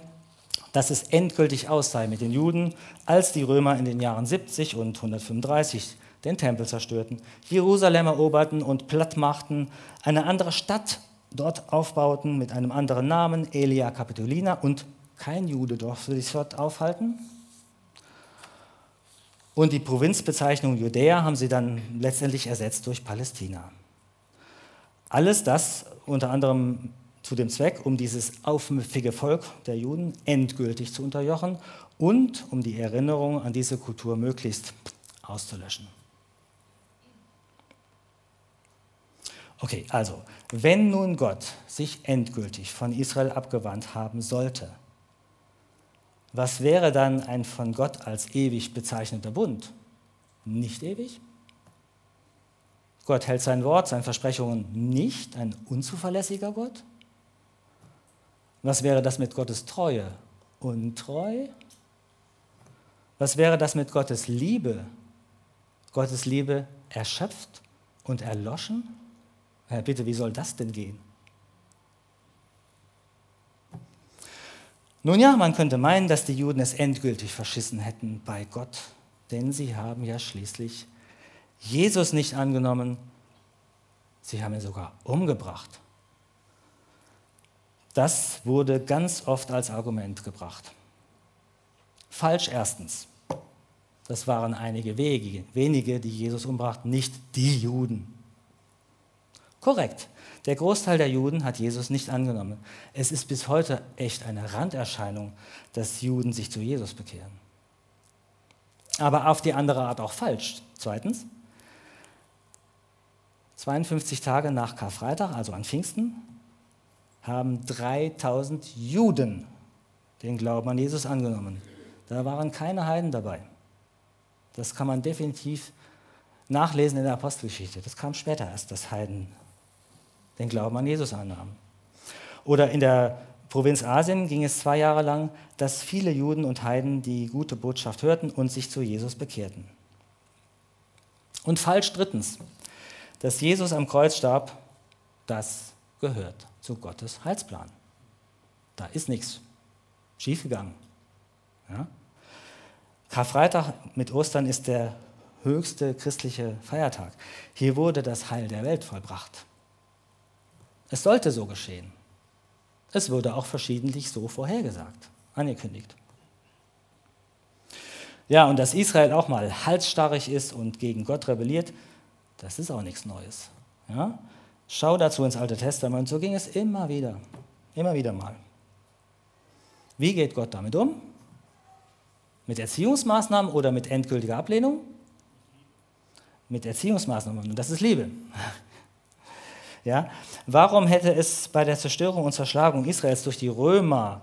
dass es endgültig aus sei mit den Juden, als die Römer in den Jahren 70 und 135 den Tempel zerstörten, Jerusalem eroberten und plattmachten, eine andere Stadt dort aufbauten mit einem anderen Namen, Elia Capitolina, und kein Jude durfte sich dort aufhalten. Und die Provinzbezeichnung Judäa haben sie dann letztendlich ersetzt durch Palästina. Alles das unter anderem zu dem Zweck, um dieses aufmüffige Volk der Juden endgültig zu unterjochen und um die Erinnerung an diese Kultur möglichst auszulöschen. Okay, also, wenn nun Gott sich endgültig von Israel abgewandt haben sollte, was wäre dann ein von Gott als ewig bezeichneter Bund? Nicht ewig? Gott hält sein Wort, seine Versprechungen nicht, ein unzuverlässiger Gott? Was wäre das mit Gottes Treue? Untreu? Was wäre das mit Gottes Liebe? Gottes Liebe erschöpft und erloschen? Herr, bitte, wie soll das denn gehen? Nun ja, man könnte meinen, dass die Juden es endgültig verschissen hätten bei Gott, denn sie haben ja schließlich Jesus nicht angenommen, sie haben ihn sogar umgebracht. Das wurde ganz oft als Argument gebracht. Falsch erstens. Das waren einige wenige, die Jesus umbrachten, nicht die Juden. Korrekt. Der Großteil der Juden hat Jesus nicht angenommen. Es ist bis heute echt eine Randerscheinung, dass Juden sich zu Jesus bekehren. Aber auf die andere Art auch falsch. Zweitens, 52 Tage nach Karfreitag, also an Pfingsten, haben 3000 Juden den Glauben an Jesus angenommen. Da waren keine Heiden dabei. Das kann man definitiv nachlesen in der Apostelgeschichte. Das kam später erst, dass Heiden den Glauben an Jesus annahmen. Oder in der Provinz Asien ging es zwei Jahre lang, dass viele Juden und Heiden die gute Botschaft hörten und sich zu Jesus bekehrten. Und falsch drittens, dass Jesus am Kreuz starb, das gehört zu Gottes Heilsplan. Da ist nichts schiefgegangen. Ja? Karfreitag mit Ostern ist der höchste christliche Feiertag. Hier wurde das Heil der Welt vollbracht. Es sollte so geschehen. Es wurde auch verschiedentlich so vorhergesagt, angekündigt. Ja, und dass Israel auch mal halsstarrig ist und gegen Gott rebelliert, das ist auch nichts Neues. Ja? Schau dazu ins Alte Testament, so ging es immer wieder, immer wieder mal. Wie geht Gott damit um? Mit Erziehungsmaßnahmen oder mit endgültiger Ablehnung? Mit Erziehungsmaßnahmen, und das ist Liebe. Ja? Warum hätte es bei der Zerstörung und Zerschlagung Israels durch die Römer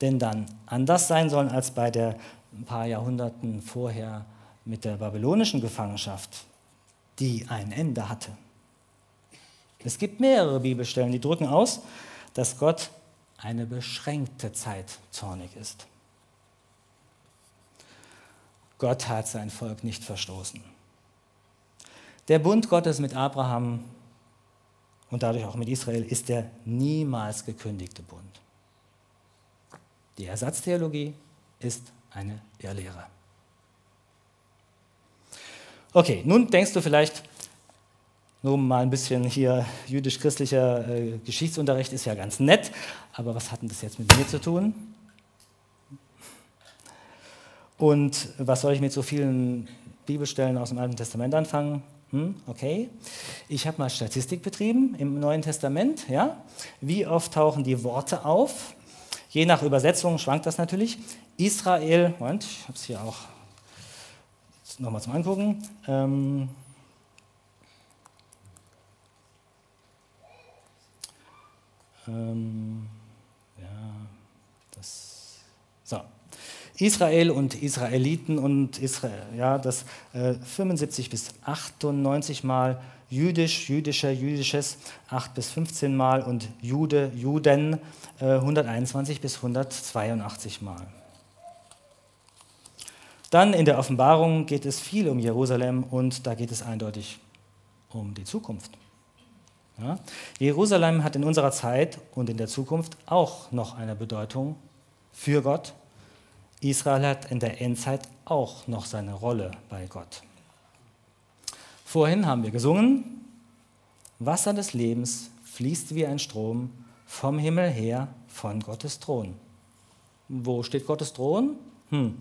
denn dann anders sein sollen als bei der ein paar Jahrhunderten vorher mit der babylonischen Gefangenschaft, die ein Ende hatte? Es gibt mehrere Bibelstellen, die drücken aus, dass Gott eine beschränkte Zeit zornig ist. Gott hat sein Volk nicht verstoßen. Der Bund Gottes mit Abraham und dadurch auch mit Israel ist der niemals gekündigte Bund. Die Ersatztheologie ist eine Irrlehre. Okay, nun denkst du vielleicht, nur mal ein bisschen hier jüdisch-christlicher äh, Geschichtsunterricht ist ja ganz nett, aber was hat denn das jetzt mit mir zu tun? Und was soll ich mit so vielen Bibelstellen aus dem Alten Testament anfangen? Hm, okay. Ich habe mal Statistik betrieben im Neuen Testament. Ja? Wie oft tauchen die Worte auf? Je nach Übersetzung schwankt das natürlich. Israel, Moment, ich habe es hier auch nochmal zum Angucken. Ähm, ähm, ja, das, so. Israel und Israeliten und Israel, ja, das äh, 75 bis 98 Mal, jüdisch, jüdischer, jüdisches 8 bis 15 Mal und Jude, Juden äh, 121 bis 182 Mal. Dann in der Offenbarung geht es viel um Jerusalem und da geht es eindeutig um die Zukunft. Ja? Jerusalem hat in unserer Zeit und in der Zukunft auch noch eine Bedeutung für Gott Israel hat in der Endzeit auch noch seine Rolle bei Gott. Vorhin haben wir gesungen, Wasser des Lebens fließt wie ein Strom vom Himmel her von Gottes Thron. Wo steht Gottes Thron? Hm.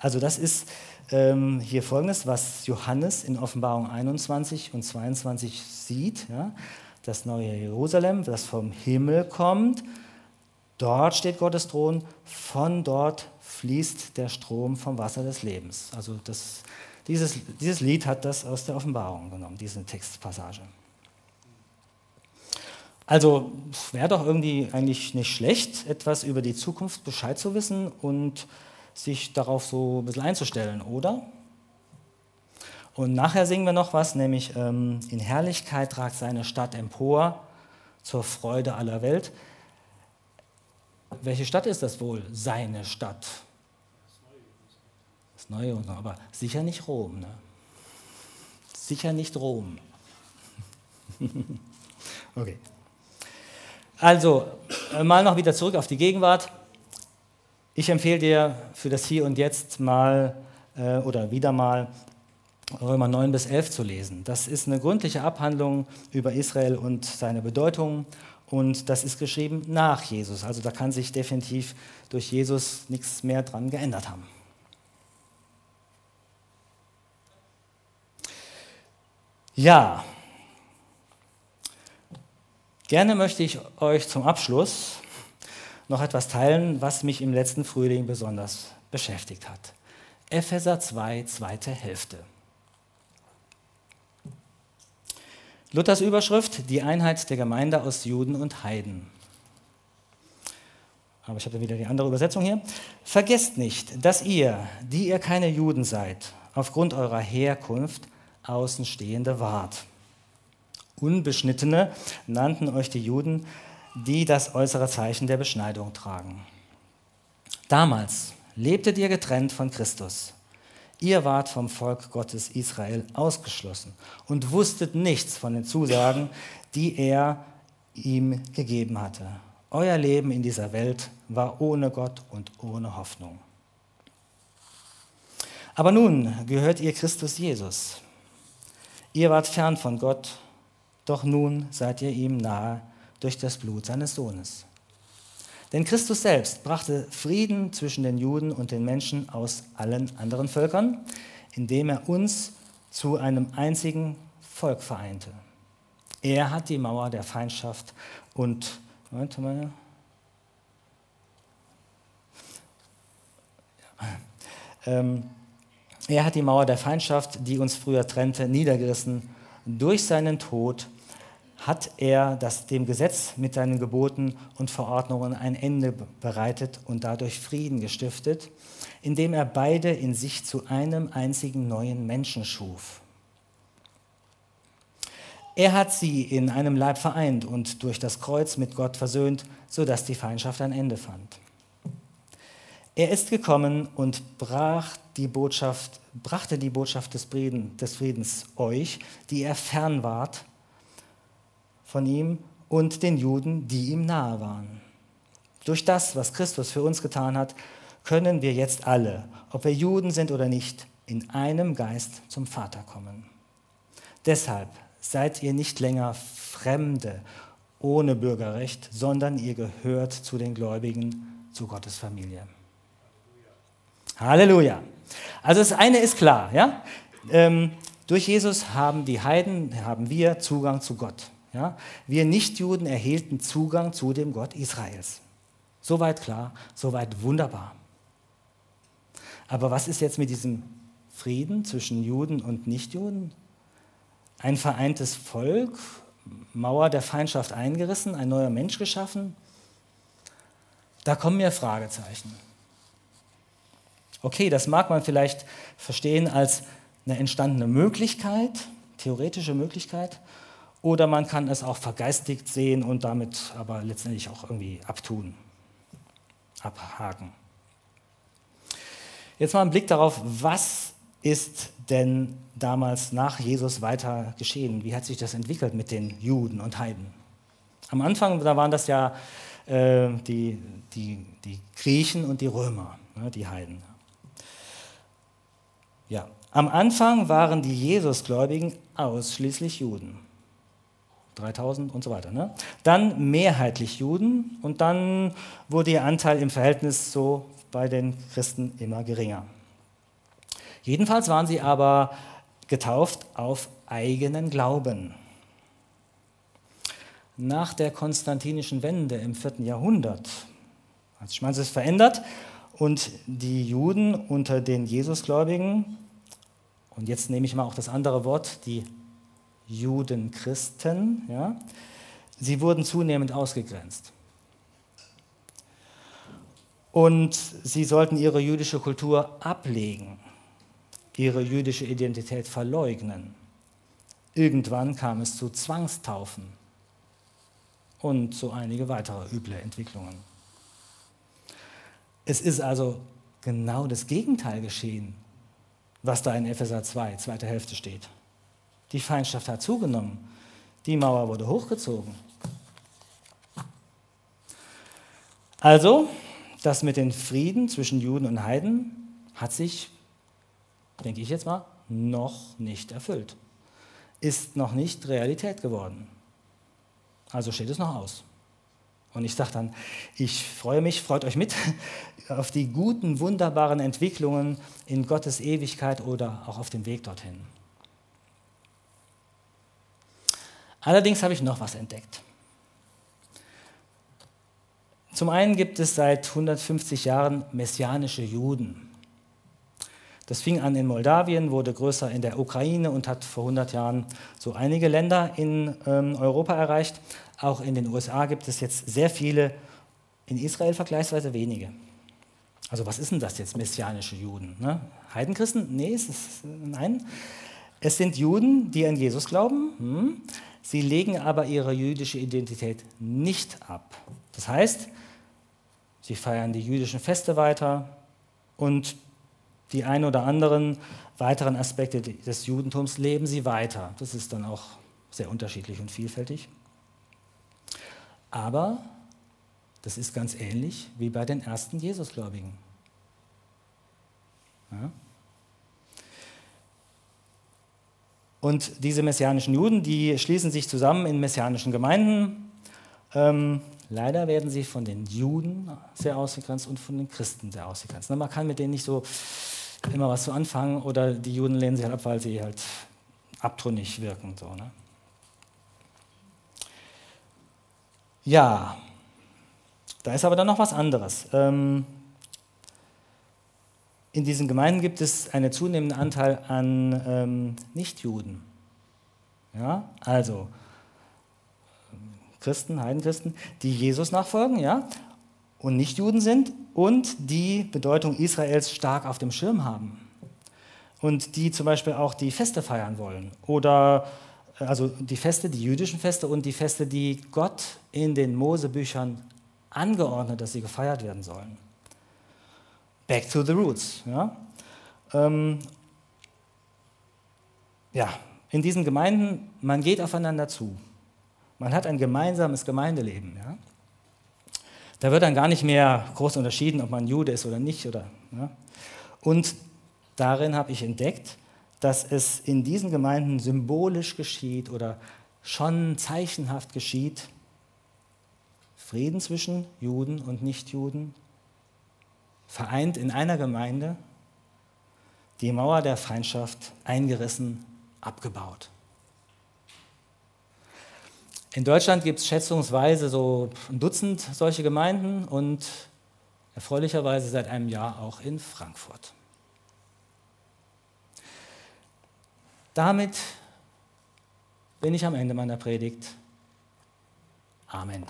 Also das ist ähm, hier folgendes, was Johannes in Offenbarung 21 und 22 sieht. Ja? Das neue Jerusalem, das vom Himmel kommt. Dort steht Gottes Thron, von dort fließt der Strom vom Wasser des Lebens. Also das, dieses, dieses Lied hat das aus der Offenbarung genommen, diese Textpassage. Also wäre doch irgendwie eigentlich nicht schlecht, etwas über die Zukunft Bescheid zu wissen und sich darauf so ein bisschen einzustellen, oder? Und nachher singen wir noch was, nämlich ähm, in Herrlichkeit tragt seine Stadt empor zur Freude aller Welt. Welche Stadt ist das wohl? Seine Stadt. Das Neue aber sicher nicht Rom. Ne? Sicher nicht Rom. okay. Also, äh, mal noch wieder zurück auf die Gegenwart. Ich empfehle dir für das Hier und Jetzt mal äh, oder wieder mal Römer 9 bis 11 zu lesen. Das ist eine gründliche Abhandlung über Israel und seine Bedeutung. Und das ist geschrieben nach Jesus. Also da kann sich definitiv durch Jesus nichts mehr dran geändert haben. Ja, gerne möchte ich euch zum Abschluss noch etwas teilen, was mich im letzten Frühling besonders beschäftigt hat. Epheser 2, zweite Hälfte. Luthers Überschrift, die Einheit der Gemeinde aus Juden und Heiden. Aber ich habe wieder die andere Übersetzung hier. Vergesst nicht, dass ihr, die ihr keine Juden seid, aufgrund eurer Herkunft Außenstehende wart. Unbeschnittene nannten euch die Juden, die das äußere Zeichen der Beschneidung tragen. Damals lebtet ihr getrennt von Christus. Ihr wart vom Volk Gottes Israel ausgeschlossen und wusstet nichts von den Zusagen, die er ihm gegeben hatte. Euer Leben in dieser Welt war ohne Gott und ohne Hoffnung. Aber nun gehört ihr Christus Jesus. Ihr wart fern von Gott, doch nun seid ihr ihm nahe durch das Blut seines Sohnes. Denn Christus selbst brachte Frieden zwischen den Juden und den Menschen aus allen anderen Völkern, indem er uns zu einem einzigen Volk vereinte. Er hat die Mauer der Feindschaft und Moment mal, ähm, er hat die Mauer der Feindschaft, die uns früher trennte, niedergerissen. Durch seinen Tod hat er das, dem Gesetz mit seinen Geboten und Verordnungen ein Ende bereitet und dadurch Frieden gestiftet, indem er beide in sich zu einem einzigen neuen Menschen schuf. Er hat sie in einem Leib vereint und durch das Kreuz mit Gott versöhnt, sodass die Feindschaft ein Ende fand. Er ist gekommen und brach die Botschaft, brachte die Botschaft des, Frieden, des Friedens euch, die ihr fern wart von ihm, und den Juden, die ihm nahe waren. Durch das, was Christus für uns getan hat, können wir jetzt alle, ob wir Juden sind oder nicht, in einem Geist zum Vater kommen. Deshalb seid ihr nicht länger Fremde ohne Bürgerrecht, sondern ihr gehört zu den Gläubigen, zu Gottes Familie. Halleluja. Also das eine ist klar, ja. Ähm, durch Jesus haben die Heiden, haben wir Zugang zu Gott. Ja? Wir Nichtjuden erhielten Zugang zu dem Gott Israels. Soweit klar, soweit wunderbar. Aber was ist jetzt mit diesem Frieden zwischen Juden und Nichtjuden? Ein vereintes Volk, Mauer der Feindschaft eingerissen, ein neuer Mensch geschaffen? Da kommen mir Fragezeichen. Okay, das mag man vielleicht verstehen als eine entstandene Möglichkeit, theoretische Möglichkeit, oder man kann es auch vergeistigt sehen und damit aber letztendlich auch irgendwie abtun, abhaken. Jetzt mal ein Blick darauf, was ist denn damals nach Jesus weiter geschehen? Wie hat sich das entwickelt mit den Juden und Heiden? Am Anfang, da waren das ja äh, die, die, die Griechen und die Römer, ne, die Heiden. Ja, am Anfang waren die Jesusgläubigen ausschließlich Juden. 3000 und so weiter. Ne? Dann mehrheitlich Juden und dann wurde ihr Anteil im Verhältnis so bei den Christen immer geringer. Jedenfalls waren sie aber getauft auf eigenen Glauben. Nach der konstantinischen Wende im 4. Jahrhundert hat sich manches verändert und die Juden unter den Jesusgläubigen und jetzt nehme ich mal auch das andere Wort, die Judenchristen, ja, sie wurden zunehmend ausgegrenzt. Und sie sollten ihre jüdische Kultur ablegen, ihre jüdische Identität verleugnen. Irgendwann kam es zu Zwangstaufen und zu einige weitere üble Entwicklungen. Es ist also genau das Gegenteil geschehen was da in Epheser 2, zweite Hälfte steht. Die Feindschaft hat zugenommen. Die Mauer wurde hochgezogen. Also, das mit dem Frieden zwischen Juden und Heiden hat sich, denke ich jetzt mal, noch nicht erfüllt, ist noch nicht Realität geworden. Also steht es noch aus. Und ich sage dann, ich freue mich, freut euch mit auf die guten, wunderbaren Entwicklungen in Gottes Ewigkeit oder auch auf dem Weg dorthin. Allerdings habe ich noch was entdeckt. Zum einen gibt es seit 150 Jahren messianische Juden. Das fing an in Moldawien, wurde größer in der Ukraine und hat vor 100 Jahren so einige Länder in ähm, Europa erreicht. Auch in den USA gibt es jetzt sehr viele, in Israel vergleichsweise wenige. Also was ist denn das jetzt, messianische Juden? Ne? Heidenchristen? Nee, es ist, nein. Es sind Juden, die an Jesus glauben. Hm. Sie legen aber ihre jüdische Identität nicht ab. Das heißt, sie feiern die jüdischen Feste weiter und die ein oder anderen weiteren Aspekte des Judentums leben sie weiter. Das ist dann auch sehr unterschiedlich und vielfältig. Aber das ist ganz ähnlich wie bei den ersten Jesusgläubigen. Ja? Und diese messianischen Juden, die schließen sich zusammen in messianischen Gemeinden. Ähm, leider werden sie von den Juden sehr ausgegrenzt und von den Christen sehr ausgegrenzt. Man kann mit denen nicht so immer was zu anfangen oder die Juden lehnen sich halt ab, weil sie halt abtrünnig wirken. So, ne? Ja, da ist aber dann noch was anderes. Ähm, in diesen Gemeinden gibt es einen zunehmenden Anteil an ähm, Nichtjuden. Ja, also Christen, Heidenchristen, die Jesus nachfolgen, ja, und Nichtjuden sind und die Bedeutung Israels stark auf dem Schirm haben. Und die zum Beispiel auch die Feste feiern wollen. Oder also die Feste, die jüdischen Feste und die Feste, die Gott in den Mosebüchern angeordnet, dass sie gefeiert werden sollen. Back to the roots. Ja, ähm, ja in diesen Gemeinden, man geht aufeinander zu. Man hat ein gemeinsames Gemeindeleben. Ja? Da wird dann gar nicht mehr groß unterschieden, ob man Jude ist oder nicht. Oder, ja? Und darin habe ich entdeckt, dass es in diesen Gemeinden symbolisch geschieht oder schon zeichenhaft geschieht, Frieden zwischen Juden und Nichtjuden, vereint in einer Gemeinde, die Mauer der Feindschaft eingerissen, abgebaut. In Deutschland gibt es schätzungsweise so ein Dutzend solche Gemeinden und erfreulicherweise seit einem Jahr auch in Frankfurt. Damit bin ich am Ende meiner Predigt. Amen.